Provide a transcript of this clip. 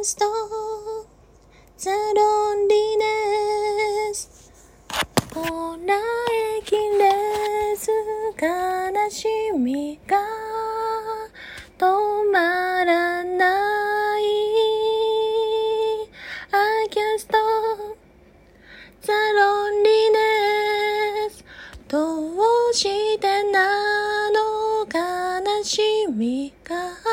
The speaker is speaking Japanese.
can't stop the loneliness こらえきれず悲しみが止まらない I can't stop the loneliness どうしてなの悲しみが